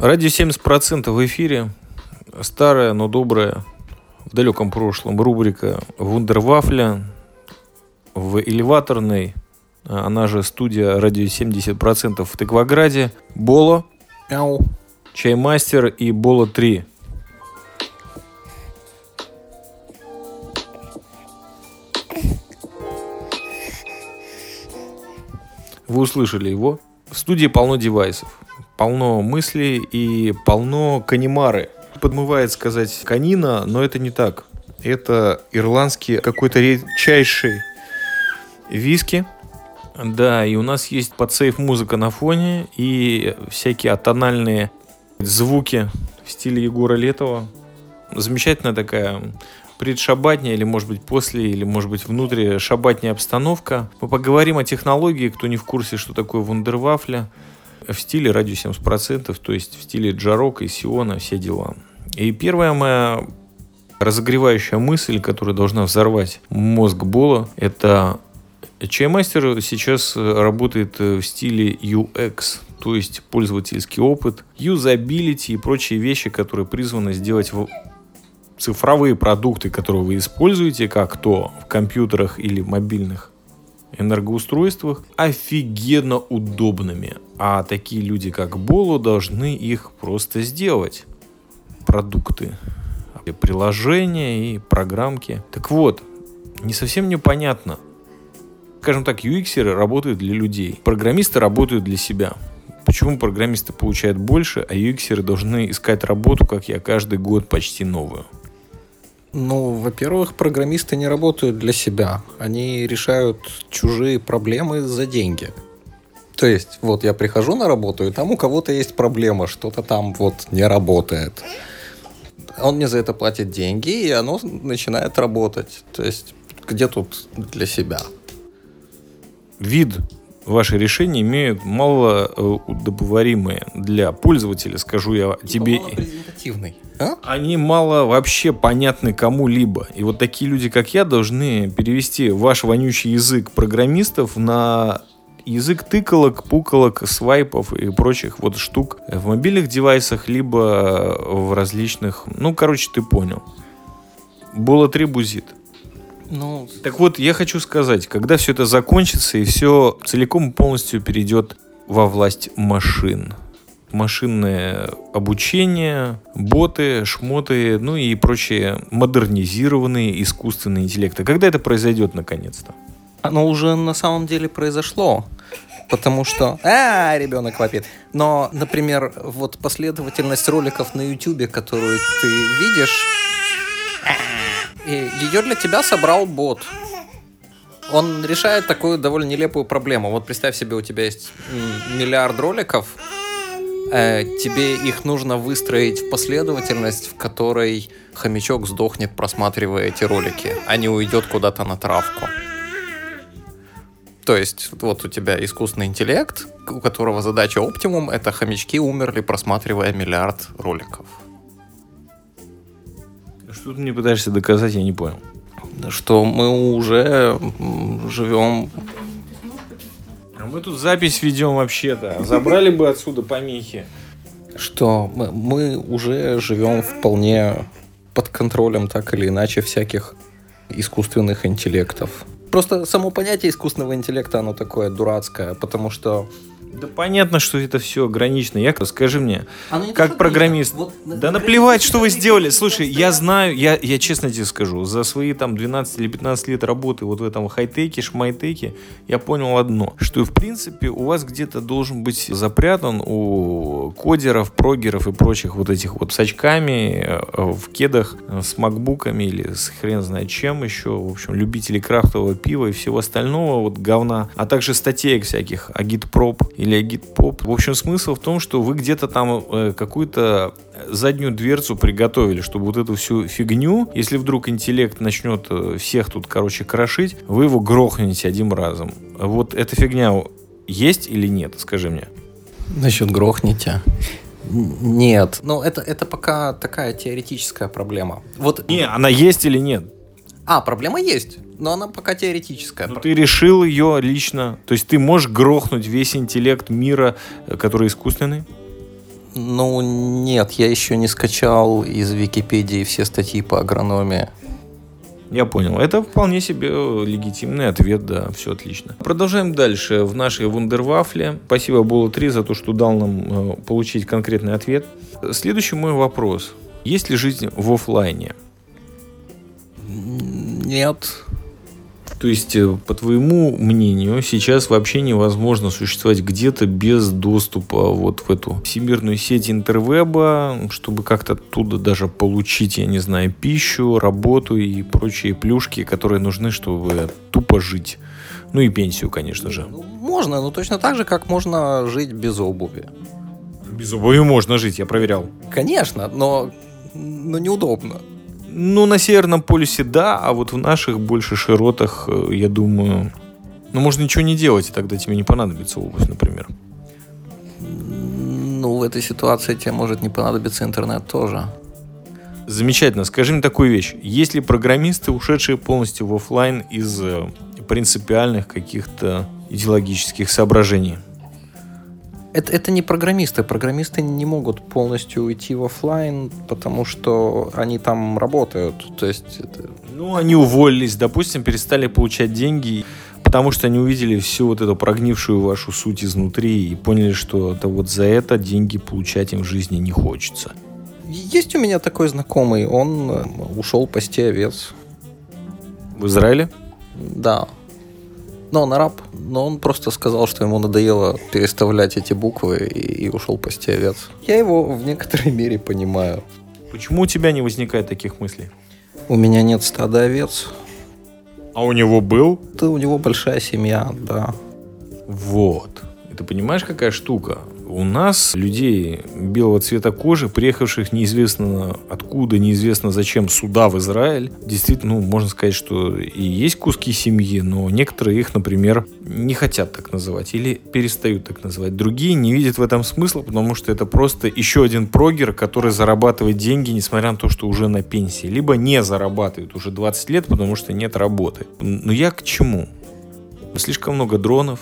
Радио 70% в эфире. Старая, но добрая в далеком прошлом рубрика Вундервафля в элеваторной, она же студия радио 70% в Тыкваграде, Боло, Мяу. Чаймастер и Боло 3. Вы услышали его. В студии полно девайсов, полно мыслей и полно канимары. Подмывает сказать канина, но это не так. Это ирландский какой-то редчайший виски. Да, и у нас есть подсейф музыка на фоне и всякие атональные звуки в стиле Егора Летова. Замечательная такая предшабатняя, или может быть после, или может быть внутри шабатняя обстановка. Мы поговорим о технологии, кто не в курсе, что такое вундервафля, в стиле радио 70%, то есть в стиле джарок и сиона, все дела. И первая моя разогревающая мысль, которая должна взорвать мозг Бола, это Чаймастер сейчас работает в стиле UX, то есть пользовательский опыт, юзабилити и прочие вещи, которые призваны сделать цифровые продукты, которые вы используете, как то в компьютерах или мобильных энергоустройствах, офигенно удобными. А такие люди, как Боло, должны их просто сделать. Продукты, приложения и программки. Так вот, не совсем непонятно. Скажем так, UX работают для людей. Программисты работают для себя. Почему программисты получают больше, а UX должны искать работу, как я, каждый год почти новую? Ну, во-первых, программисты не работают для себя. Они решают чужие проблемы за деньги. То есть, вот я прихожу на работу, и там у кого-то есть проблема, что-то там вот не работает. Он мне за это платит деньги, и оно начинает работать. То есть, где тут для себя? Вид ваши решения имеют мало удобоваримые для пользователя, скажу я тебе. Презентативный. А? Они мало вообще понятны кому-либо. И вот такие люди, как я, должны перевести ваш вонючий язык программистов на язык тыкалок, пукалок, свайпов и прочих вот штук в мобильных девайсах, либо в различных... Ну, короче, ты понял. Было три бузит. Ну, Так вот, я хочу сказать, когда все это закончится и все целиком и полностью перейдет во власть машин. Машинное обучение, боты, шмоты, ну и прочие модернизированные искусственные интеллекты. Когда это произойдет наконец-то? оно уже на самом деле произошло. Потому что... А, ребенок вопит. Но, например, вот последовательность роликов на YouTube, которую ты видишь, ее для тебя собрал бот. Он решает такую довольно нелепую проблему. Вот представь себе, у тебя есть миллиард роликов, тебе их нужно выстроить в последовательность, в которой хомячок сдохнет, просматривая эти ролики, а не уйдет куда-то на травку. То есть, вот у тебя искусственный интеллект, у которого задача оптимум, это хомячки умерли, просматривая миллиард роликов. Что ты мне пытаешься доказать, я не понял. Что мы уже живем... А мы тут запись ведем вообще-то. Забрали бы отсюда помехи. Что мы, мы уже живем вполне под контролем, так или иначе, всяких искусственных интеллектов. Просто само понятие искусственного интеллекта, оно такое дурацкое, потому что Да понятно, что это все ограничено. Я скажи мне, не то, как программист. Вот, Да наплевать, что вы сделали. Слушай, я знаю, я, я честно тебе скажу, за свои там 12 или 15 лет работы вот в этом хай-теке, шмайтеке, я понял одно, что в принципе у вас где-то должен быть запрятан у кодеров, прогеров и прочих вот этих вот с очками, э, в кедах, э, с макбуками или с хрен знает чем еще, в общем, любители крафтового пива и всего остального вот говна, а также статеек всяких, агитпроп или агитпоп. В общем, смысл в том, что вы где-то там э, какую-то заднюю дверцу приготовили, чтобы вот эту всю фигню, если вдруг интеллект начнет э, всех тут, короче, крошить, вы его грохнете одним разом. Вот эта фигня есть или нет, скажи мне. Насчет грохните. Нет. Ну, это, это пока такая теоретическая проблема. Вот Не, она есть или нет? А, проблема есть, но она пока теоретическая. Но ты решил ее лично. То есть ты можешь грохнуть весь интеллект мира, э, который искусственный? Ну, нет, я еще не скачал из Википедии все статьи по агрономии. Я понял. Это вполне себе э, легитимный ответ, да, все отлично. Продолжаем дальше в нашей вундервафле. Спасибо Болу 3 за то, что дал нам э, получить конкретный ответ. Следующий мой вопрос. Есть ли жизнь в офлайне? Нет. То есть, э, по твоему мнению, сейчас вообще невозможно существовать где-то без доступа вот в эту всемирную сеть интервеба, чтобы как-то оттуда даже получить, я не знаю, пищу, работу и прочие плюшки, которые нужны, чтобы тупо жить. Ну и пенсию, конечно же. Ну, можно, но точно так же, как можно жить без обуви. Без обуви можно жить, я проверял. Конечно, но, но неудобно. Ну, на Северном полюсе да, а вот в наших больше широтах, э, я думаю... Ну, можно ничего не делать, и тогда тебе не понадобится обувь, например. Ну, в этой ситуации тебе может не понадобиться интернет тоже. Замечательно. Скажи мне такую вещь. Есть ли программисты, ушедшие полностью в офлайн из э, принципиальных каких-то идеологических соображений? Это, это не программисты. Программисты не могут полностью уйти в офлайн, потому что они там работают. То есть это... Ну, они уволились, допустим, перестали получать деньги, потому что они увидели всю вот эту прогнившую вашу суть изнутри и поняли, что это вот за это деньги получать им в жизни не хочется. Есть у меня такой знакомый, он э, ушел пасти овец. В Израиле? Да. Но он араб, но он просто сказал, что ему надоело переставлять эти буквы и, и ушел пасти овец. Я его в некоторой мере понимаю. Почему у тебя не возникает таких мыслей? У меня нет стада овец. А у него был? Да, у него большая семья, да. Вот. И ты понимаешь, какая штука? У нас людей белого цвета кожи, приехавших неизвестно откуда, неизвестно зачем сюда, в Израиль, действительно, ну, можно сказать, что и есть куски семьи, но некоторые их, например, не хотят так называть или перестают так называть. Другие не видят в этом смысла, потому что это просто еще один прогер, который зарабатывает деньги, несмотря на то, что уже на пенсии. Либо не зарабатывает уже 20 лет, потому что нет работы. Но я к чему? Слишком много дронов,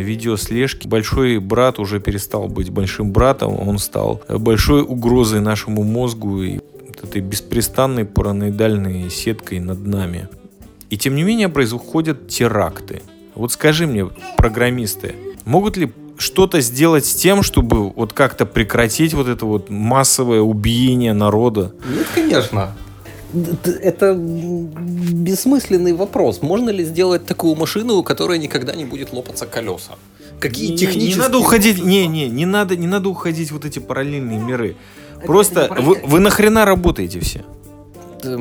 видеослежки. Большой брат уже перестал быть большим братом, он стал большой угрозой нашему мозгу и этой беспрестанной параноидальной сеткой над нами. И тем не менее происходят теракты. Вот скажи мне, программисты, могут ли что-то сделать с тем, чтобы вот как-то прекратить вот это вот массовое убиение народа? Нет, конечно. Это бессмысленный вопрос. Можно ли сделать такую машину, у которой никогда не будет лопаться колеса? Какие не, технические... Не надо уходить, не, не, не надо, не надо уходить вот эти параллельные миры. Это Просто вы, вы нахрена работаете все? Да...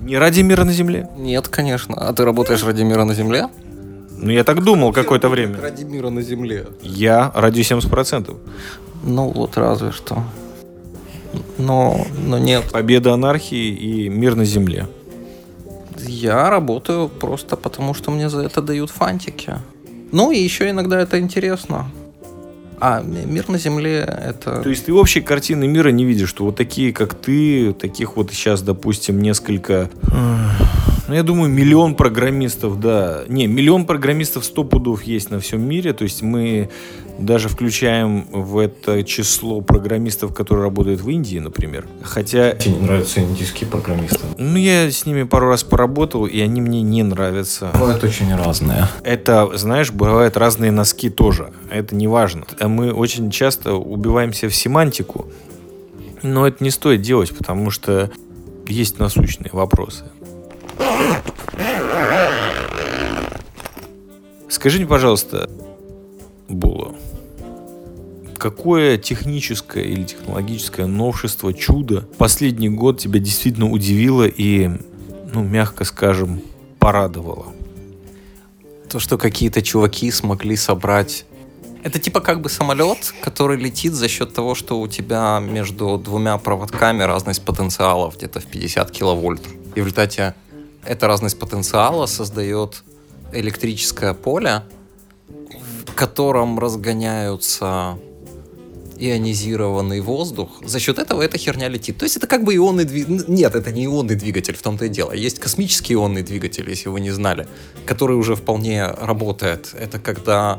Не ради мира на Земле? Нет, конечно. А ты работаешь ради мира на Земле? Ну, я так думал какое-то время. Ради мира на Земле. Я ради 70%. Ну, вот разве что но, но нет. Победа анархии и мир на земле. Я работаю просто потому, что мне за это дают фантики. Ну и еще иногда это интересно. А мир на Земле это... То есть ты общей картины мира не видишь, что вот такие, как ты, таких вот сейчас, допустим, несколько... Ну, я думаю, миллион программистов, да. Не, миллион программистов сто пудов есть на всем мире. То есть мы даже включаем в это число программистов, которые работают в Индии, например. Хотя... Тебе не нравятся индийские программисты? Ну, я с ними пару раз поработал, и они мне не нравятся. Бывают очень разные. Это, знаешь, бывают разные носки тоже. Это не важно. Мы очень часто убиваемся в семантику, но это не стоит делать, потому что есть насущные вопросы. Скажите, пожалуйста, Було, какое техническое или технологическое новшество, чудо последний год тебя действительно удивило и, ну, мягко скажем, порадовало? То, что какие-то чуваки смогли собрать это типа как бы самолет, который летит за счет того, что у тебя между двумя проводками разность потенциалов где-то в 50 киловольт. И в результате эта разность потенциала создает электрическое поле, в котором разгоняются ионизированный воздух, за счет этого эта херня летит. То есть это как бы ионный двигатель. Нет, это не ионный двигатель, в том-то и дело. Есть космический ионный двигатель, если вы не знали, который уже вполне работает. Это когда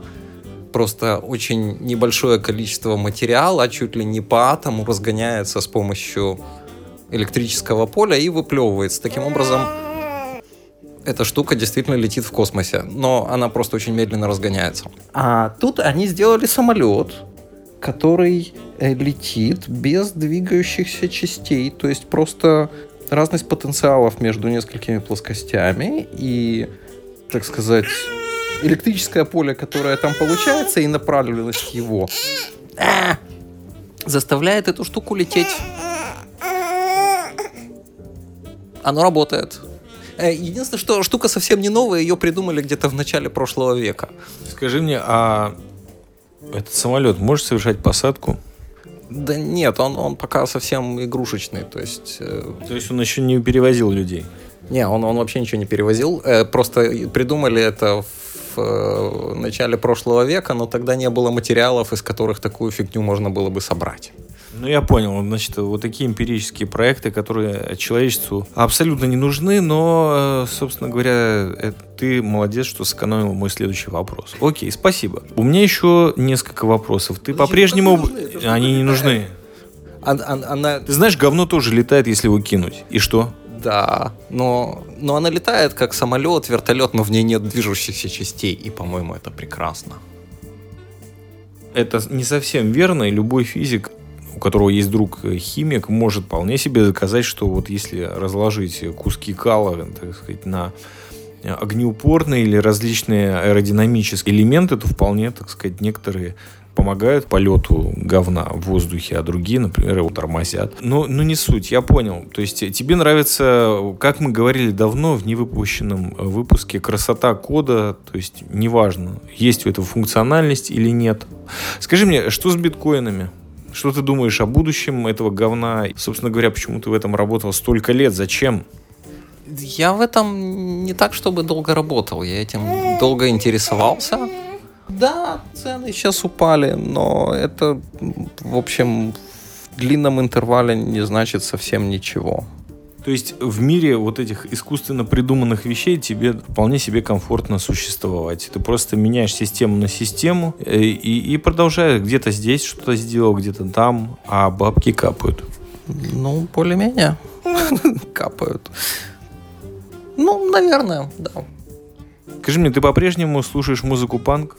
просто очень небольшое количество материала, чуть ли не по атому, разгоняется с помощью электрического поля и выплевывается. Таким образом, эта штука действительно летит в космосе, но она просто очень медленно разгоняется. А тут они сделали самолет, который э, летит без двигающихся частей, то есть просто разность потенциалов между несколькими плоскостями и, так сказать, электрическое поле, которое там получается, и направленность его а, заставляет эту штуку лететь. Оно работает. Э, единственное, что штука совсем не новая, ее придумали где-то в начале прошлого века. Скажи мне, а этот самолет может совершать посадку? Да нет, он, он пока совсем игрушечный, то есть... Э... То есть он еще не перевозил людей? Не, он, он вообще ничего не перевозил. Э, просто придумали это в э, начале прошлого века, но тогда не было материалов, из которых такую фигню можно было бы собрать. Ну, я понял. Значит, вот такие эмпирические проекты, которые человечеству абсолютно не нужны, но, э, собственно говоря, ты молодец, что сэкономил мой следующий вопрос. Окей, спасибо. У меня еще несколько вопросов. Ты по-прежнему... Они не нужны. Она... Ты знаешь, говно тоже летает, если его кинуть. И что? Да, но, но она летает как самолет, вертолет, но в ней нет движущихся частей, и, по-моему, это прекрасно. Это не совсем верно, и любой физик у которого есть друг химик, может вполне себе доказать, что вот если разложить куски кала, так сказать, на огнеупорные или различные аэродинамические элементы, то вполне, так сказать, некоторые помогают полету говна в воздухе, а другие, например, его тормозят. Но, но не суть, я понял. То есть тебе нравится, как мы говорили давно в невыпущенном выпуске, красота кода, то есть неважно, есть у этого функциональность или нет. Скажи мне, что с биткоинами? Что ты думаешь о будущем этого говна? Собственно говоря, почему ты в этом работал столько лет? Зачем? Я в этом не так, чтобы долго работал. Я этим долго интересовался. Да, цены сейчас упали, но это, в общем, в длинном интервале не значит совсем ничего. То есть в мире вот этих искусственно придуманных вещей тебе вполне себе комфортно существовать. Ты просто меняешь систему на систему э, и, и продолжаешь где-то здесь что-то сделал, где-то там, а бабки капают. Ну, более-менее капают. Ну, наверное, да. Скажи мне, ты по-прежнему слушаешь музыку панк?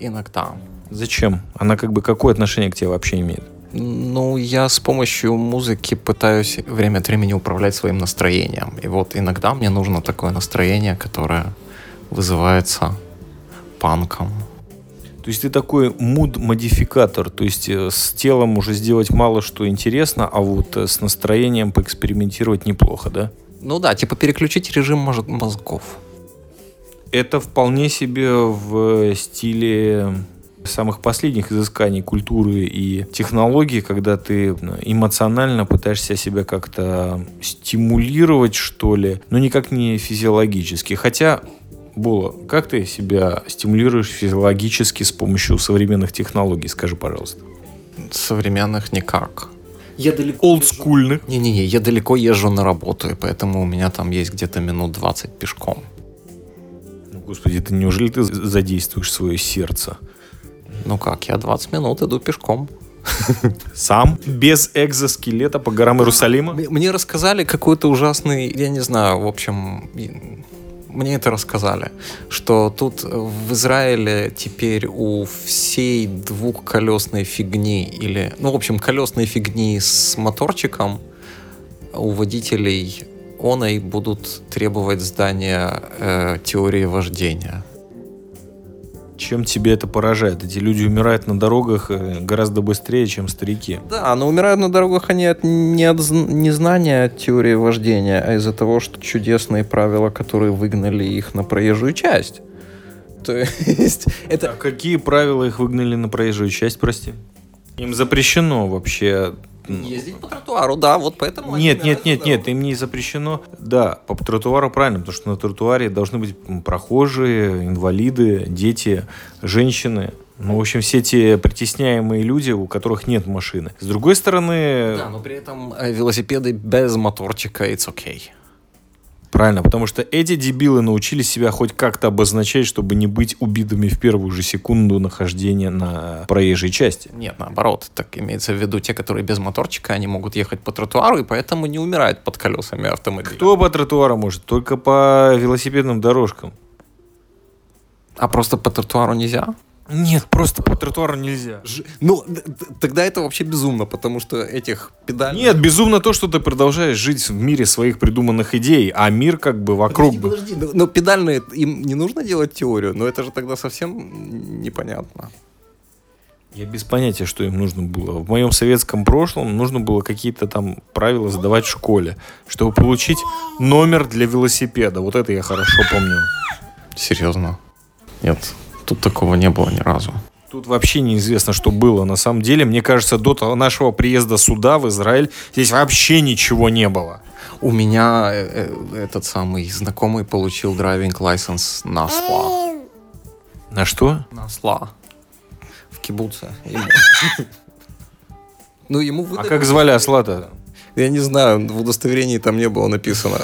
Иногда. Зачем? Она как бы какое отношение к тебе вообще имеет? Ну, я с помощью музыки пытаюсь время от времени управлять своим настроением. И вот иногда мне нужно такое настроение, которое вызывается панком. То есть ты такой муд-модификатор, то есть э, с телом уже сделать мало что интересно, а вот э, с настроением поэкспериментировать неплохо, да? Ну да, типа переключить режим мозгов. Это вполне себе в стиле самых последних изысканий культуры и технологий, когда ты эмоционально пытаешься себя как-то стимулировать, что ли, но никак не физиологически. Хотя Була, как ты себя стимулируешь физиологически с помощью современных технологий, скажи, пожалуйста. Современных никак. Я далеко... Олдскульных? Не-не-не, я далеко езжу на работу, и поэтому у меня там есть где-то минут 20 пешком. Господи, ты неужели ты задействуешь свое сердце? Ну как, я 20 минут иду пешком. Сам? Без экзоскелета по горам Иерусалима? Мне рассказали какой-то ужасный, я не знаю, в общем, мне это рассказали, что тут в Израиле теперь у всей двухколесной фигни или, ну, в общем, колесной фигни с моторчиком у водителей оной будут требовать здания э, теории вождения. Чем тебе это поражает? Эти люди умирают на дорогах э, гораздо быстрее, чем старики. Да, но умирают на дорогах они от, не от незнания теории вождения, а из-за того, что чудесные правила, которые выгнали их на проезжую часть. То есть это... А какие правила их выгнали на проезжую часть, прости? Им запрещено вообще Ездить по тротуару, да, вот поэтому... Нет, нет, нет, нет, им не запрещено. Да, по тротуару правильно, потому что на тротуаре должны быть прохожие, инвалиды, дети, женщины. Ну, в общем, все те притесняемые люди, у которых нет машины. С другой стороны... Да, но при этом э, велосипеды без моторчика, it's okay. Правильно, потому что эти дебилы научились себя хоть как-то обозначать, чтобы не быть убитыми в первую же секунду нахождения на проезжей части. Нет, наоборот, так имеется в виду те, которые без моторчика, они могут ехать по тротуару и поэтому не умирают под колесами автомобиля. Кто по тротуару может? Только по велосипедным дорожкам. А просто по тротуару нельзя? Нет, просто по тротуару нельзя. Ж- Ну, тогда это вообще безумно, потому что этих педалей... Нет, безумно то, что ты продолжаешь жить в мире своих придуманных идей, а мир как бы вокруг... Подожди, подожди, но, но педальные, им не нужно делать теорию, но это же тогда совсем непонятно. Я без понятия, что им нужно было. В моем советском прошлом нужно было какие-то там правила задавать в школе, чтобы получить номер для велосипеда. Вот это я хорошо помню. Серьезно? Нет, тут такого не было ни разу. Тут вообще неизвестно, что было. На самом деле, мне кажется, до нашего приезда сюда, в Израиль, здесь вообще ничего не было. У меня э, э, этот самый знакомый получил драйвинг лайсенс на СЛА. На что? На СЛА. В кибуце. Ну, ему А выдали... как звали осла-то? Я не знаю, в удостоверении там не было написано.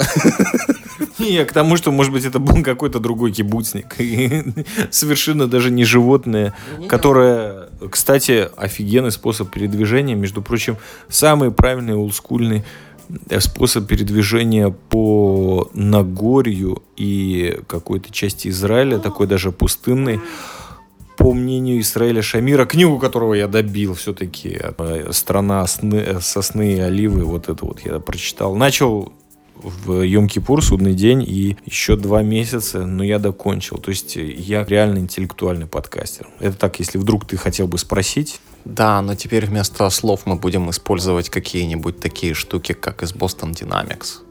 Не, к тому, что, может быть, это был какой-то другой кибуцник. Совершенно даже не животное, которое, кстати, офигенный способ передвижения. Между прочим, самый правильный олдскульный э, способ передвижения по Нагорью и какой-то части Израиля, такой даже пустынный, по мнению Израиля Шамира, книгу которого я добил все-таки, э, «Страна сны- э, сосны и оливы», вот это вот я прочитал. Начал в Йом-Кипур, судный день, и еще два месяца, но я докончил. То есть э, я реально интеллектуальный подкастер. Это так, если вдруг ты хотел бы спросить. Да, но теперь вместо слов мы будем использовать какие-нибудь такие штуки, как из Boston Dynamics.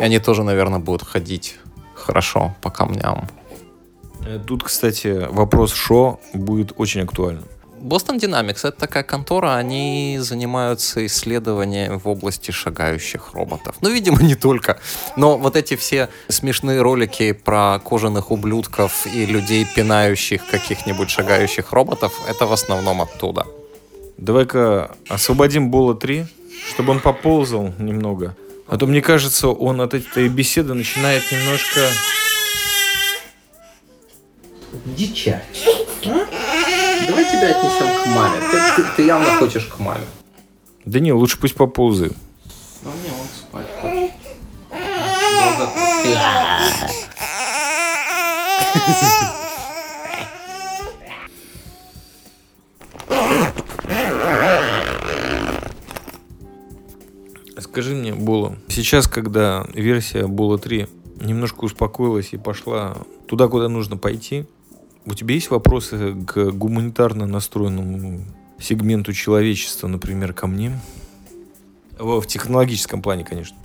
И они тоже, наверное, будут ходить хорошо по камням. Э, Тут, кстати, вопрос «шо» будет очень актуальным. Boston Dynamics — это такая контора, они занимаются исследованием в области шагающих роботов. Ну, видимо, не только. Но вот эти все смешные ролики про кожаных ублюдков и людей, пинающих каких-нибудь шагающих роботов, это в основном оттуда. Давай-ка освободим Бола 3, чтобы он поползал немного. А то, мне кажется, он от этой беседы начинает немножко... Дичать. Давай тебя отнесем к маме. Ты, явно хочешь к маме. Да не, лучше пусть поползает. Ну, не, он спать хочет. Скажи мне, Бола, сейчас, когда версия Бола 3 немножко успокоилась и пошла туда, куда нужно пойти, у тебя есть вопросы к гуманитарно настроенному сегменту человечества, например, ко мне? В технологическом плане, конечно.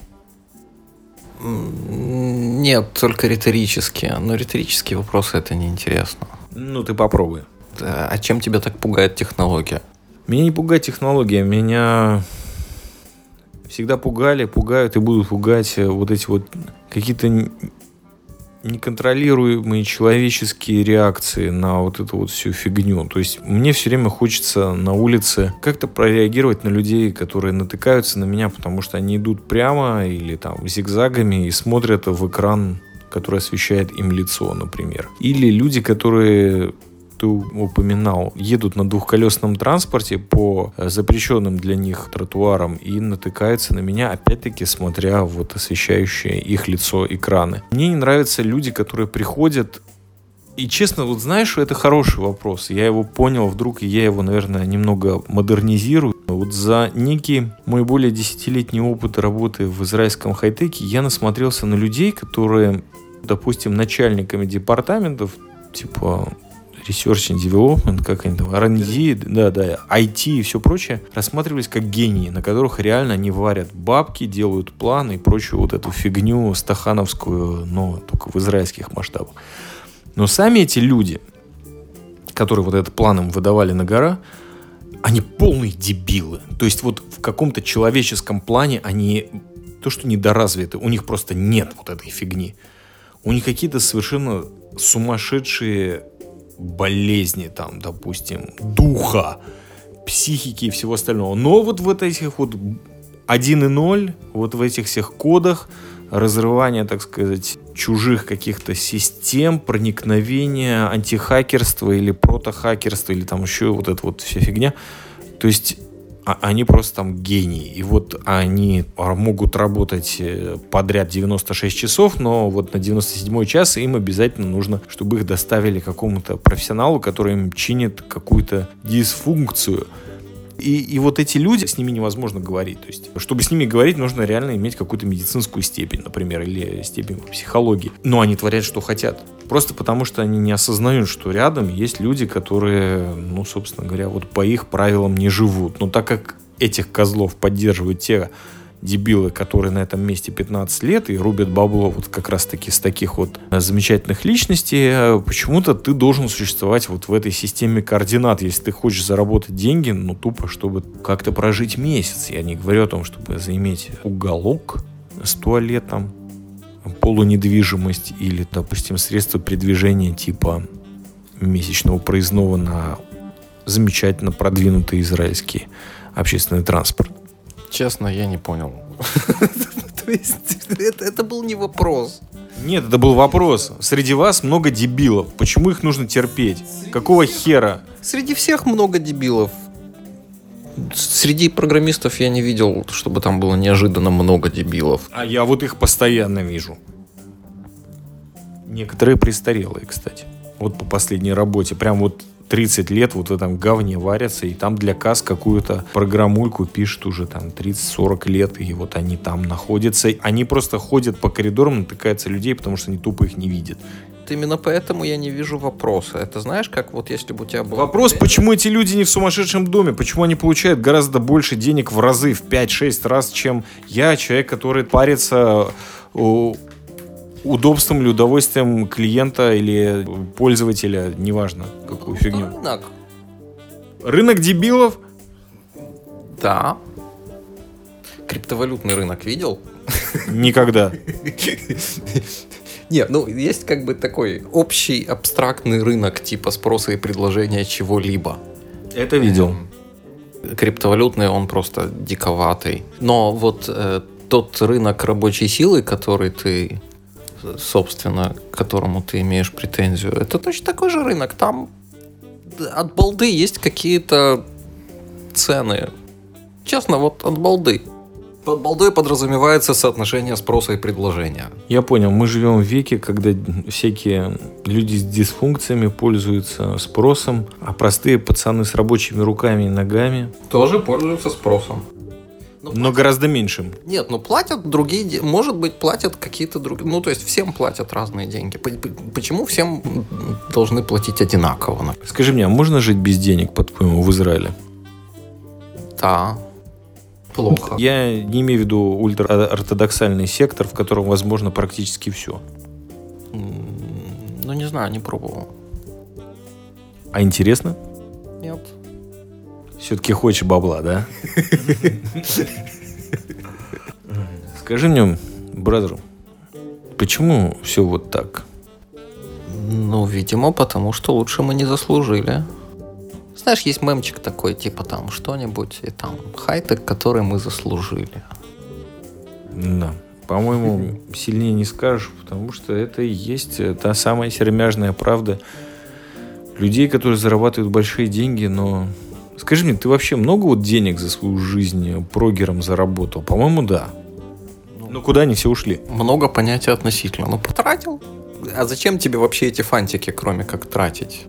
Нет, только риторические. Но риторические вопросы это неинтересно. Ну, ты попробуй. Да, А чем тебя так пугает технология? Меня не пугает технология, меня всегда пугали, пугают и будут пугать вот эти вот какие-то неконтролируемые человеческие реакции на вот эту вот всю фигню. То есть мне все время хочется на улице как-то прореагировать на людей, которые натыкаются на меня, потому что они идут прямо или там зигзагами и смотрят в экран, который освещает им лицо, например. Или люди, которые ты упоминал, едут на двухколесном транспорте по э, запрещенным для них тротуарам и натыкаются на меня, опять-таки, смотря вот освещающие их лицо экраны. Мне не нравятся люди, которые приходят и честно, вот знаешь, это хороший вопрос. Я его понял вдруг, и я его, наверное, немного модернизирую. Вот за некий мой более десятилетний опыт работы в израильском хай-теке я насмотрелся на людей, которые, допустим, начальниками департаментов, типа Research and Development, как они там, R&D, да, да, IT и все прочее, рассматривались как гении, на которых реально они варят бабки, делают планы и прочую вот эту фигню стахановскую, но только в израильских масштабах. Но сами эти люди, которые вот этот план им выдавали на гора, они полные дебилы. То есть вот в каком-то человеческом плане они то, что недоразвиты, у них просто нет вот этой фигни. У них какие-то совершенно сумасшедшие болезни, там, допустим, духа, психики и всего остального. Но вот в этих вот 1 и 0, вот в этих всех кодах разрывания, так сказать, чужих каких-то систем, проникновения, антихакерства или протохакерства, или там еще вот эта вот вся фигня. То есть а они просто там гении. И вот они могут работать э, подряд 96 часов, но вот на 97 час им обязательно нужно, чтобы их доставили какому-то профессионалу, который им чинит какую-то дисфункцию. И, и вот эти люди, с ними невозможно говорить. То есть, чтобы с ними говорить, нужно реально иметь какую-то медицинскую степень, например, или степень психологии. Но они творят, что хотят. Просто потому, что они не осознают, что рядом есть люди, которые, ну, собственно говоря, вот по их правилам не живут. Но так как этих козлов поддерживают те дебилы, которые на этом месте 15 лет и рубят бабло вот как раз-таки с таких вот замечательных личностей, э, почему-то ты должен существовать вот в этой системе координат. Если ты хочешь заработать деньги, ну тупо, чтобы как-то прожить месяц. Я не говорю о том, чтобы заиметь уголок с туалетом, полунедвижимость или, допустим, средства передвижения типа месячного проездного на замечательно продвинутый израильский общественный транспорт. Честно, я не понял. То есть это, это был не вопрос. Нет, это был вопрос. Среди вас много дебилов. Почему их нужно терпеть? Какого хера? Среди всех много дебилов. Среди программистов я не видел, чтобы там было неожиданно много дебилов. А я вот их постоянно вижу. Некоторые престарелые, кстати. Вот по последней работе. Прям вот 30 лет вот в этом говне варятся, и там для касс какую-то программульку пишут уже там 30-40 лет, и вот они там находятся. Они просто ходят по коридорам, натыкаются людей, потому что они тупо их не видят. Именно поэтому я не вижу вопроса. Это знаешь, как вот если бы у тебя был... Вопрос, почему эти люди не в сумасшедшем доме? Почему они получают гораздо больше денег в разы, в 5-6 раз, чем я, человек, который парится удобством или удовольствием клиента или пользователя, неважно, какую фигню. Рынок. Рынок дебилов? Да. Криптовалютный рынок видел? Никогда. Нет, ну есть как бы такой общий абстрактный рынок типа спроса и предложения чего-либо. Это видел. Криптовалютный он просто диковатый. Но вот э, тот рынок рабочей силы, который ты собственно, к которому ты имеешь претензию, это точно такой же рынок. Там от балды есть какие-то цены. Честно, вот от балды. Под балдой подразумевается соотношение спроса и предложения. Я понял, мы живем в веке, когда всякие люди с дисфункциями пользуются спросом, а простые пацаны с рабочими руками и ногами тоже пользуются спросом. Ну, но платят... гораздо меньшим. Нет, ну платят другие, может быть, платят какие-то другие, ну то есть всем платят разные деньги. Почему всем должны платить одинаково? Скажи мне, а можно жить без денег, по-твоему, в Израиле? Да. Плохо. Я не имею в виду ультраортодоксальный сектор, в котором возможно практически все. Ну, не знаю, не пробовал. А интересно? Все-таки хочешь бабла, да? Скажи мне, бразер, почему все вот так? Ну, видимо, потому что лучше мы не заслужили. Знаешь, есть мемчик такой, типа там что-нибудь, и там хайтек, который мы заслужили. Да. По-моему, сильнее не скажешь, потому что это и есть та самая сермяжная правда людей, которые зарабатывают большие деньги, но Скажи мне, ты вообще много вот денег за свою жизнь прогером заработал? По-моему, да. Ну, куда они все ушли? Много понятия относительно. Ну, потратил. А зачем тебе вообще эти фантики, кроме как тратить?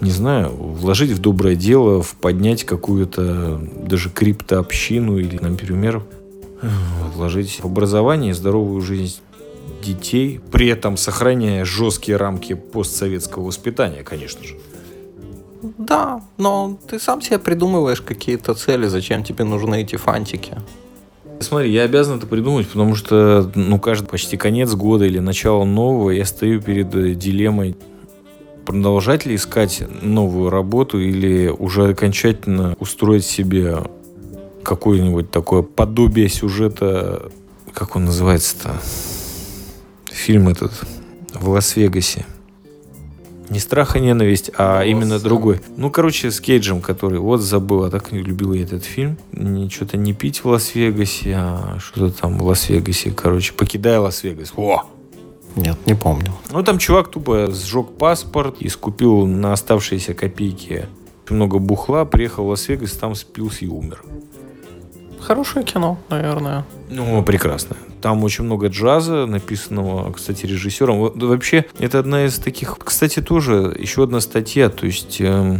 Не знаю, вложить в доброе дело, в поднять какую-то даже криптообщину или, например, вложить в образование и здоровую жизнь детей, при этом сохраняя жесткие рамки постсоветского воспитания, конечно же. Да, но ты сам себе придумываешь какие-то цели, зачем тебе нужны эти фантики. Смотри, я обязан это придумать, потому что, ну, каждый почти конец года или начало нового, я стою перед э, дилеммой, продолжать ли искать новую работу или уже окончательно устроить себе какое-нибудь такое подобие сюжета, как он называется-то, фильм этот в Лас-Вегасе. Не страх и ненависть, а именно другой. Ну, короче, с Кейджем, который вот забыл, а так любил я этот фильм. Что-то не пить в Лас-Вегасе, а что-то там в Лас-Вегасе, короче, покидая Лас-Вегас. О! Нет, не помню. Ну, там чувак тупо сжег паспорт и скупил на оставшиеся копейки много бухла, приехал в Лас-Вегас, там спился и умер. Хорошее кино, наверное. Ну, прекрасно. Там очень много джаза, написанного, кстати, режиссером. Вообще, это одна из таких... Кстати, тоже еще одна статья. То есть, э,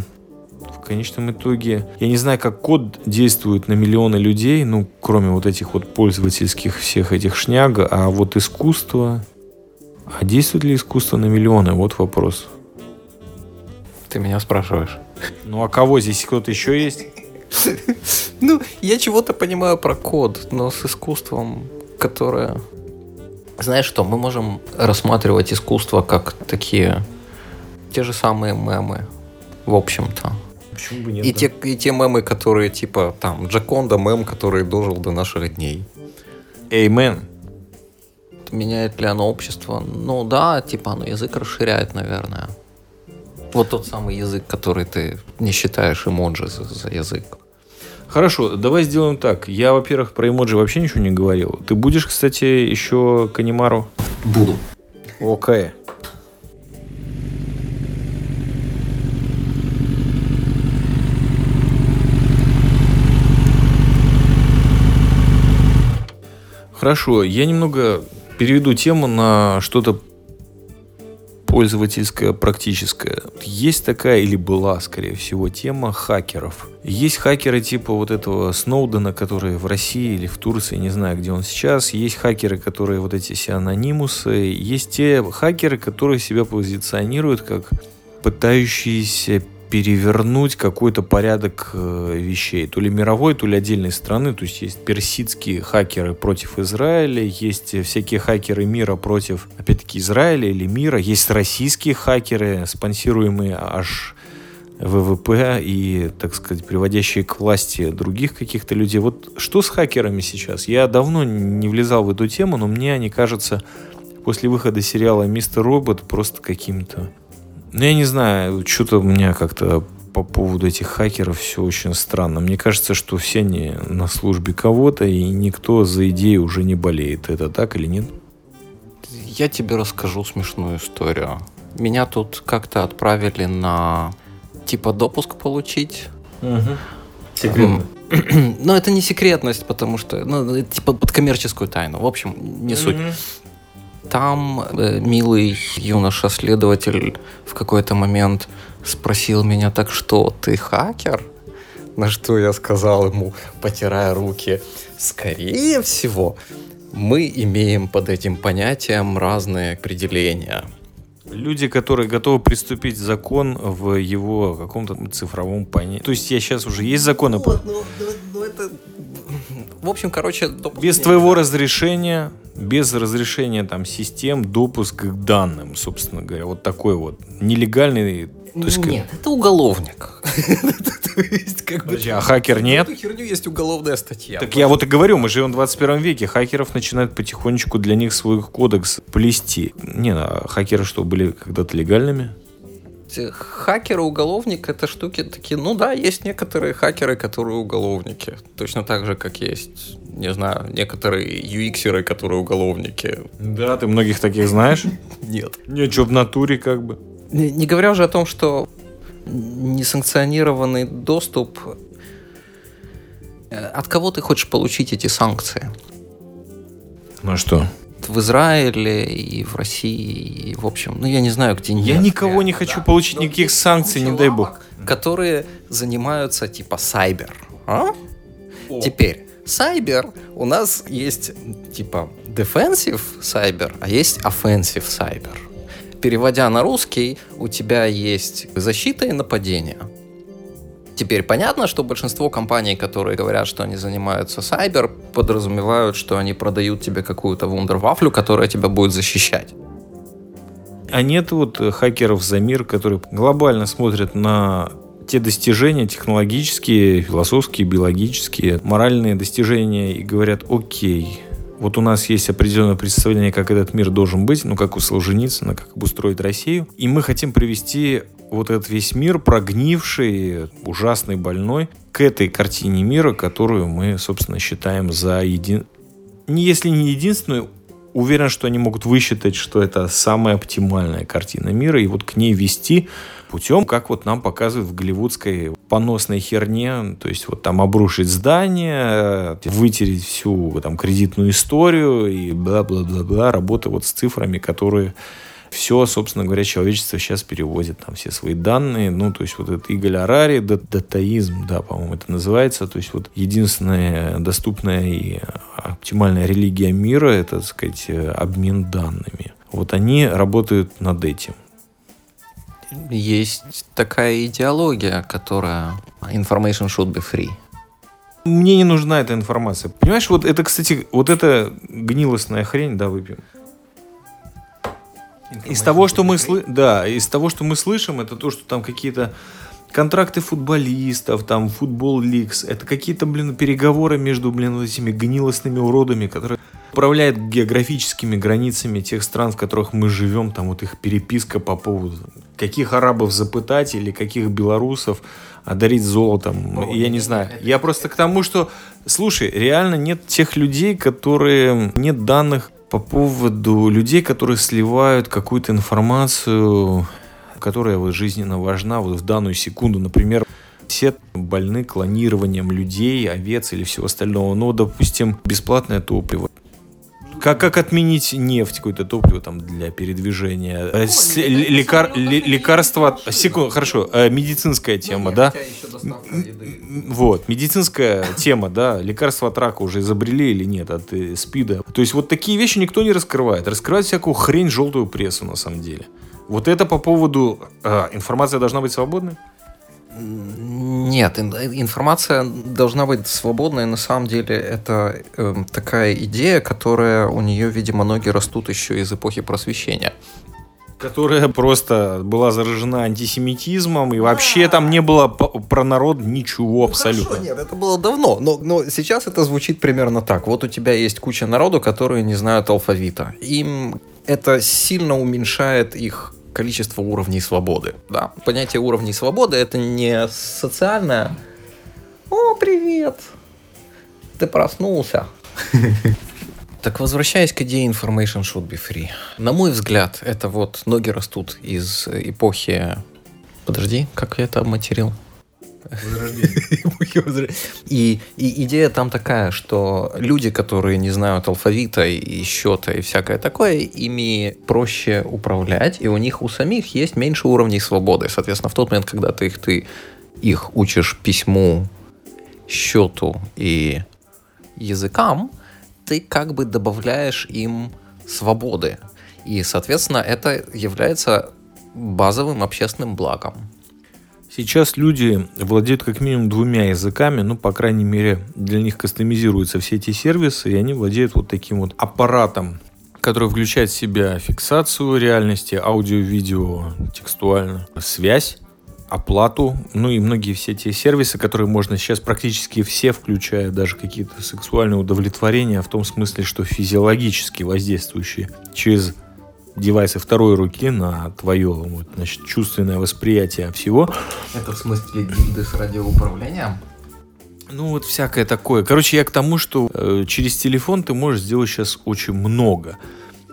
в конечном итоге... Я не знаю, как код действует на миллионы людей, ну, кроме вот этих вот пользовательских всех этих шняга, а вот искусство... А действует ли искусство на миллионы? Вот вопрос. Ты меня спрашиваешь. Ну, а кого здесь кто-то еще есть? Ну, я чего-то понимаю про код, но с искусством, которое... Знаешь что, мы можем рассматривать искусство как такие те же самые мемы, в общем-то. Почему бы нет? И, да? те, и те мемы, которые типа там Джаконда мем, который дожил до наших дней. Эймен. Меняет ли оно общество? Ну да, типа оно язык расширяет, наверное. Вот тот самый язык, который ты не считаешь эмоджи за, за язык. Хорошо, давай сделаем так. Я, во-первых, про эмоджи вообще ничего не говорил. Ты будешь, кстати, еще Канимару? Буду. Окей. Хорошо, я немного переведу тему на что-то пользовательская, практическая. Есть такая или была, скорее всего, тема хакеров. Есть хакеры типа вот этого Сноудена, которые в России или в Турции, не знаю, где он сейчас. Есть хакеры, которые вот эти все анонимусы. Есть те хакеры, которые себя позиционируют как пытающиеся перевернуть какой-то порядок э, вещей. То ли мировой, то ли отдельной страны. То есть есть персидские хакеры против Израиля, есть всякие хакеры мира против, опять-таки, Израиля или мира. Есть российские хакеры, спонсируемые аж ВВП и, так сказать, приводящие к власти других каких-то людей. Вот что с хакерами сейчас? Я давно не влезал в эту тему, но мне они кажутся после выхода сериала «Мистер Робот» просто каким-то ну, я не знаю, что-то у меня как-то по поводу этих хакеров все очень странно. Мне кажется, что все они на службе кого-то, и никто за идею уже не болеет. Это так или нет? Я тебе расскажу смешную историю. Меня тут как-то отправили на типа допуск получить. Угу. Секретно. Но это не секретность, потому что, ну, типа под коммерческую тайну. В общем, не суть. Там э, милый юноша-следователь в какой-то момент спросил меня, так что, ты хакер? На что я сказал ему, потирая руки, скорее всего, мы имеем под этим понятием разные определения. Люди, которые готовы приступить закон в его каком-то цифровом понятии. То есть я сейчас уже есть законы. Ну, ну, ну, ну это... В общем, короче... Без твоего разрешения без разрешения там систем допуск к данным, собственно говоря. Вот такой вот нелегальный... То есть, нет, это уголовник. А хакер нет? Эту херню есть уголовная статья. Так я вот и говорю, мы живем в 21 веке. Хакеров начинают потихонечку для них свой кодекс плести. Не, а хакеры что, были когда-то легальными? Хакеры, уголовник это штуки такие, ну да, есть некоторые хакеры, которые уголовники. Точно так же, как есть, не знаю, некоторые UX-еры, которые уголовники. Да, ты многих таких знаешь? Нет. Нет, что в натуре как бы. Не, не говоря уже о том, что несанкционированный доступ э, от кого ты хочешь получить эти санкции? Ну а что? В Израиле и в России, и в общем, ну я не знаю, где нет. Я никого не хочу да. получить Но никаких санкций, не дай бог. Которые занимаются типа сайбер. А? Теперь, сайбер у нас есть типа defensive сайбер, а есть offensive сайбер. Переводя на русский, у тебя есть защита и нападение. Теперь понятно, что большинство компаний, которые говорят, что они занимаются сайбер, подразумевают, что они продают тебе какую-то вундервафлю, которая тебя будет защищать. А нет вот хакеров за мир, которые глобально смотрят на те достижения технологические, философские, биологические, моральные достижения и говорят, окей, Вот у нас есть определенное представление, как этот мир должен быть, ну, как у Солженицына, как обустроить Россию. И мы хотим привести вот этот весь мир, прогнивший, ужасный, больной, к этой картине мира, которую мы, собственно, считаем за един... Если не единственную, уверен, что они могут высчитать, что это самая оптимальная картина мира, и вот к ней вести путем, как вот нам показывают в голливудской поносной херне, то есть вот там обрушить здание, вытереть всю там кредитную историю и бла-бла-бла-бла, работа вот с цифрами, которые все, собственно говоря, человечество сейчас перевозит там все свои данные. Ну, то есть вот этот Иголь Арари, датаизм, да, по-моему, это называется. То есть вот единственная доступная и оптимальная религия мира, это, так сказать, обмен данными. Вот они работают над этим. Есть такая идеология, которая information should be free. Мне не нужна эта информация. Понимаешь, вот это, кстати, вот эта гнилостная хрень, да, выпьем. Из того, что мы сlı... да, из того, что мы слышим, это то, что там какие-то контракты футболистов, там футбол ликс, это какие-то, блин, переговоры между, блин, этими гнилостными уродами, которые управляют географическими границами тех стран, в которых мы живем, там вот их переписка по поводу каких арабов запытать или каких белорусов одарить золотом. О, я не знаю. Я просто к тому, что, слушай, реально нет тех людей, которые нет данных по поводу людей, которые сливают какую-то информацию, которая вот жизненно важна вот в данную секунду. Например, все больны клонированием людей, овец или всего остального. Но, допустим, бесплатное топливо. Как, как отменить нефть, какое-то топливо там для передвижения? Э, с, лекар, лекарства... Секунду, хорошо. Э, медицинская тема, да? Вот, медицинская тема, да? Лекарства от рака уже изобрели или нет от э, СПИДа? То есть вот такие вещи никто не раскрывает. Раскрывает всякую хрень, желтую прессу на самом деле. Вот это по поводу... Э, информация должна быть свободной? Нет, информация должна быть свободной. На самом деле это э, такая идея, которая у нее, видимо, ноги растут еще из эпохи просвещения. Которая просто была заражена антисемитизмом, и вообще там не было про народ ничего ну, абсолютно. Хорошо, нет, это было давно, но, но сейчас это звучит примерно так. Вот у тебя есть куча народу, которые не знают алфавита. Им это сильно уменьшает их количество уровней свободы. Да? Понятие уровней свободы это не социальное «О, привет! Ты проснулся!» Так возвращаясь к идее information should be free. На мой взгляд, это вот ноги растут из эпохи... Подожди, как я это обматерил? И, идея там такая, что люди, которые не знают алфавита и счета и всякое такое, ими проще управлять, и у них у самих есть меньше уровней свободы. Соответственно, в тот момент, когда ты их, ты их учишь письму, счету и языкам, ты как бы добавляешь им свободы. И, соответственно, это является базовым общественным благом. Сейчас люди владеют как минимум двумя языками, ну, по крайней мере, для них кастомизируются все эти сервисы, и они владеют вот таким вот аппаратом, который включает в себя фиксацию реальности, аудио, видео, текстуально, связь, оплату, ну и многие все те сервисы, которые можно сейчас практически все, включая даже какие-то сексуальные удовлетворения, в том смысле, что физиологически воздействующие через девайсы второй руки на твое вот, значит, чувственное восприятие всего. Это в смысле гильды с радиоуправлением? Ну, вот всякое такое. Короче, я к тому, что э, через телефон ты можешь сделать сейчас очень много.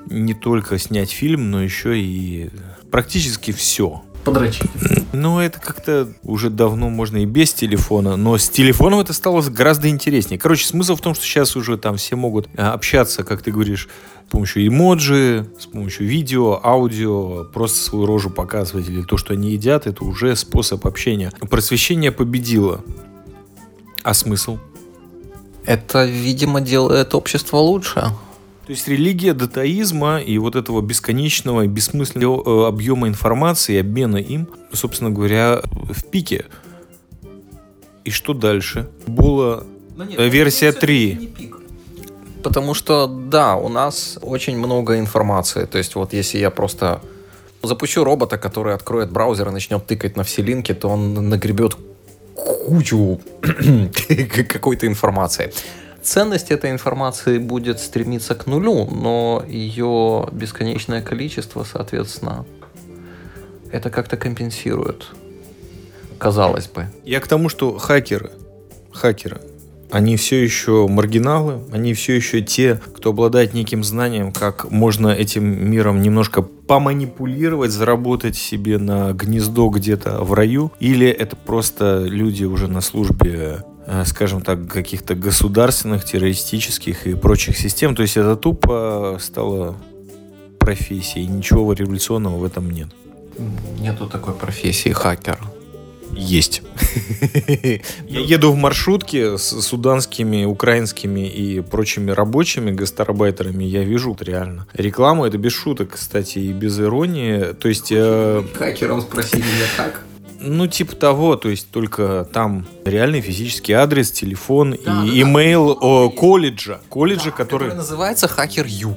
Не только снять фильм, но еще и практически все. Подрочить. Ну, это как-то уже давно можно и без телефона, но с телефоном это стало гораздо интереснее. Короче, смысл в том, что сейчас уже там все могут э, общаться, как ты говоришь, с помощью эмоджи, с помощью видео, аудио, просто свою рожу показывать или то, что они едят, это уже способ общения. Просвещение победило. А смысл? Это, видимо, делает общество лучше. То есть религия датаизма и вот этого бесконечного и бессмысленного э, объема информации и обмена им, собственно говоря, в пике. И что дальше? Была нет, версия 3. Потому что, да, у нас очень много информации. То есть вот если я просто запущу робота, который откроет браузер и начнет тыкать на все линки, то он нагребет кучу какой-то информации. Ценность этой информации будет стремиться к нулю, но ее бесконечное количество, соответственно, это как-то компенсирует. Казалось бы. Я к тому, что хакеры, хакеры, они все еще маргиналы, они все еще те, кто обладает неким знанием, как можно этим миром немножко поманипулировать, заработать себе на гнездо где-то в раю, или это просто люди уже на службе скажем так, каких-то государственных, террористических и прочих систем. То есть это тупо стало профессией. Ничего революционного в этом нет. Нету такой профессии хакер. Есть. Я еду в маршрутке с суданскими, украинскими и прочими рабочими гастарбайтерами. Я вижу реально рекламу. Это без шуток, кстати, и без иронии. То есть... Э, Хакером спросили меня как? Ну, типа того, то есть только там реальный физический адрес, телефон да, и имейл о колледжа. Колледжа, да, который... который называется Hacker U.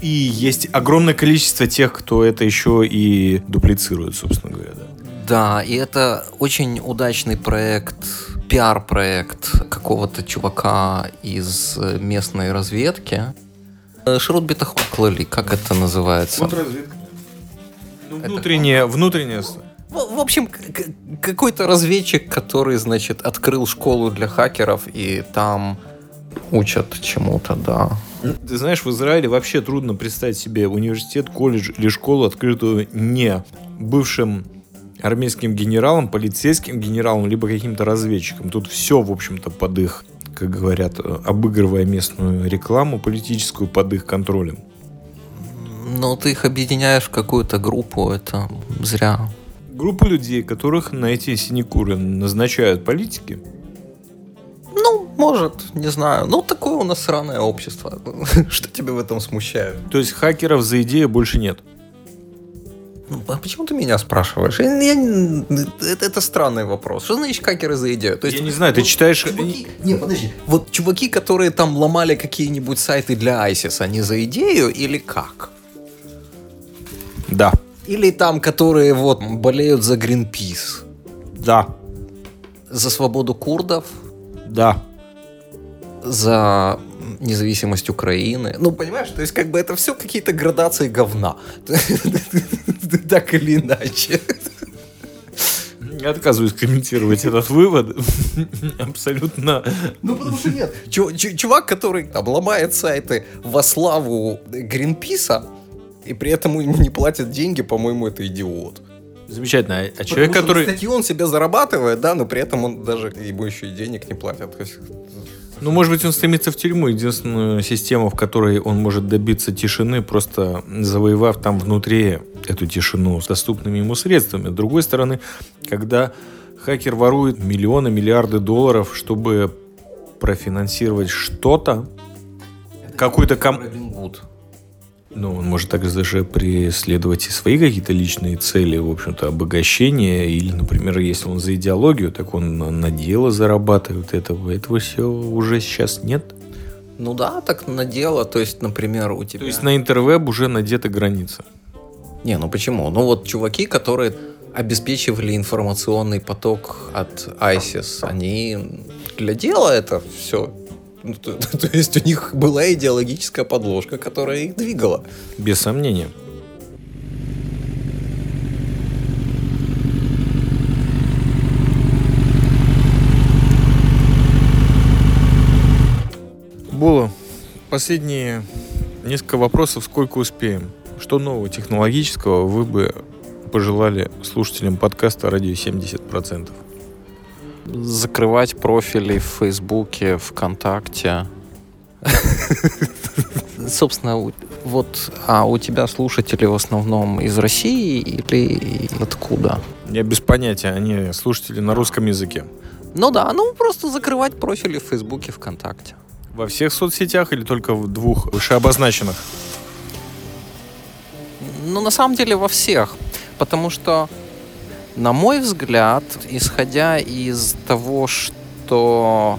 И есть огромное количество тех, кто это еще и дуплицирует, собственно говоря, да. Да, и это очень удачный проект, пиар-проект какого-то чувака из местной разведки. Э, Шрот Бетахон Клали, как это называется? Контрразведка. Ну, внутренняя, это... внутренняя. В, в общем, какой-то разведчик, который, значит, открыл школу для хакеров, и там учат чему-то, да. Ты знаешь, в Израиле вообще трудно представить себе университет, колледж или школу, открытую не бывшим армейским генералом, полицейским генералом, либо каким-то разведчиком. Тут все, в общем-то, под их, как говорят, обыгрывая местную рекламу политическую под их контролем. Но ты их объединяешь в какую-то группу, это зря. Группу людей, которых на эти синекуры назначают политики. Ну, может, не знаю. Ну, такое у нас сраное общество. Что тебя в этом смущает? То есть хакеров за идею больше нет? Ну, а почему ты меня спрашиваешь? Я, я, это, это странный вопрос. Что значит хакеры за идею? То есть, я не знаю, ты вот читаешь... Чуваки, не, подожди. Вот чуваки, которые там ломали какие-нибудь сайты для ISIS, они за идею или как? Да. Или там, которые вот болеют за Greenpeace? Да. За свободу курдов? Да. За независимость Украины. Ну, понимаешь, то есть как бы это все какие-то градации говна. Так или иначе. Я отказываюсь комментировать этот вывод. Абсолютно. Ну, потому что нет. Чувак, который обломает сайты во славу Гринписа, и при этом ему не платят деньги, по-моему, это идиот. Замечательно. А человек, который... Кстати, он себя зарабатывает, да, но при этом он даже ему еще и денег не платят. Ну, может быть, он стремится в тюрьму. Единственную систему, в которой он может добиться тишины, просто завоевав там внутри эту тишину с доступными ему средствами. С другой стороны, когда хакер ворует миллионы, миллиарды долларов, чтобы профинансировать что-то, какой-то ком... Ну, он может также даже преследовать и свои какие-то личные цели, в общем-то, обогащение. Или, например, если он за идеологию, так он на дело зарабатывает. Этого, этого все уже сейчас нет. Ну да, так на дело. То есть, например, у тебя... То есть на интервеб уже надета граница. Не, ну почему? Ну вот чуваки, которые обеспечивали информационный поток от ISIS, они для дела это все ну, то, есть у них была идеологическая подложка, которая их двигала. Без сомнения. Было. Последние несколько вопросов, сколько успеем. Что нового технологического вы бы пожелали слушателям подкаста «Радио 70%»? Закрывать профили в Фейсбуке, ВКонтакте. Собственно, вот, а у тебя слушатели в основном из России или откуда? Я без понятия, они слушатели на русском языке. Ну да, ну просто закрывать профили в Фейсбуке, ВКонтакте. Во всех соцсетях или только в двух вышеобозначенных? Ну, на самом деле во всех. Потому что на мой взгляд, исходя из того, что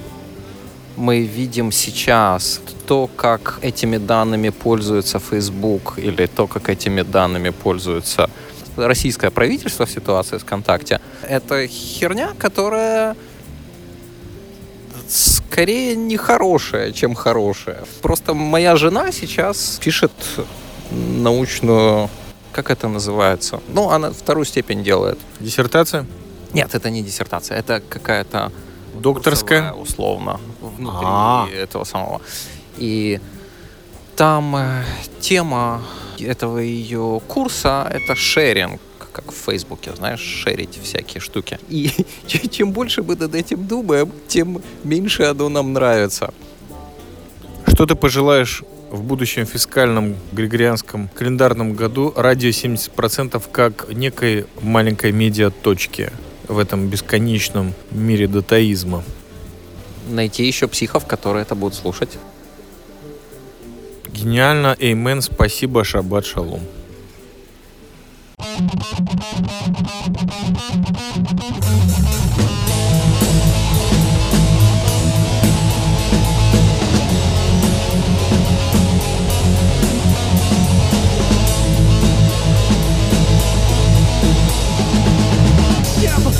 мы видим сейчас, то, как этими данными пользуется Facebook или то, как этими данными пользуется российское правительство в ситуации с ВКонтакте, это херня, которая скорее не хорошее, чем хорошее. Просто моя жена сейчас пишет научную... Как это называется? Ну, она вторую степень делает. Диссертация? Нет, это не диссертация, это какая-то Докторская? курсовая, условно, внутри А. этого самого. И там э, тема этого ее курса — это шеринг, как в Фейсбуке, знаешь, шерить всякие штуки. И чем больше мы над этим думаем, тем меньше оно нам нравится. Что ты пожелаешь в будущем фискальном григорианском календарном году радио 70% как некой маленькой медиаточке в этом бесконечном мире датаизма? Найти еще психов, которые это будут слушать. Гениально, Эймен, спасибо, шаббат шалом.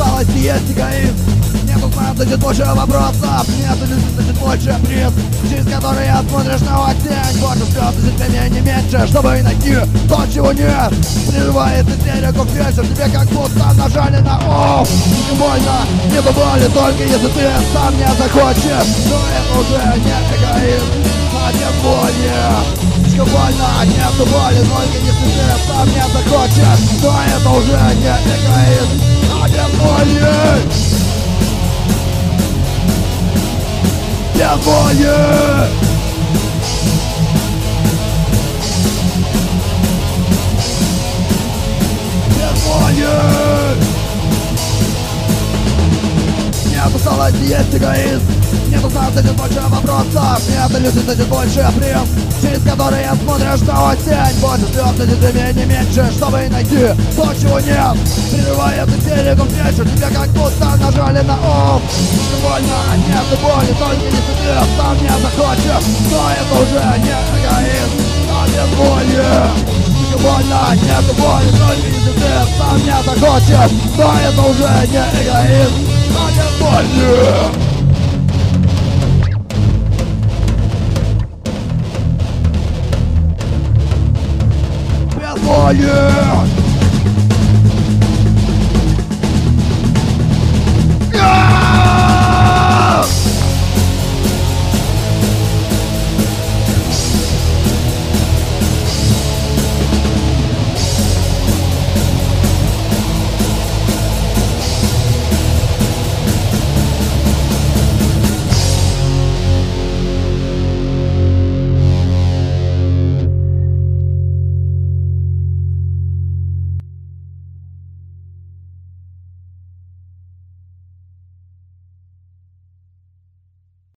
Осталось есть эгоизм Нет узнать, значит больше вопросов Нет иллюзий, значит больше приз Через которые смотришь на тень Больше слез, значит время не меньше Чтобы найти то, чего нет. Прерывает истерику вечер Тебе как будто нажали на офф Не больно, нету боли Только если ты сам не захочешь. Но это уже не эгоизм А тем более. Слишком больно, нету боли Только если ты сам не захочешь. Но это уже не эгоизм А тем более Тем более Тем более Нет усталости, есть эгоизм Нет усталости, значит больше вопросов Нет иллюзий, значит больше приз Через которые смотришь на тень Больше слез, значит время не меньше Чтобы найти то, чего нет. Прерывает истерику вечер Тебе как будто нажали на Не больно, нет боли Только если ты сам не захочешь. Но это уже не эгоизм А без боли больно, нет боли Только если ты сам не захочешь. Но это уже не эгоизм А не боли Без боли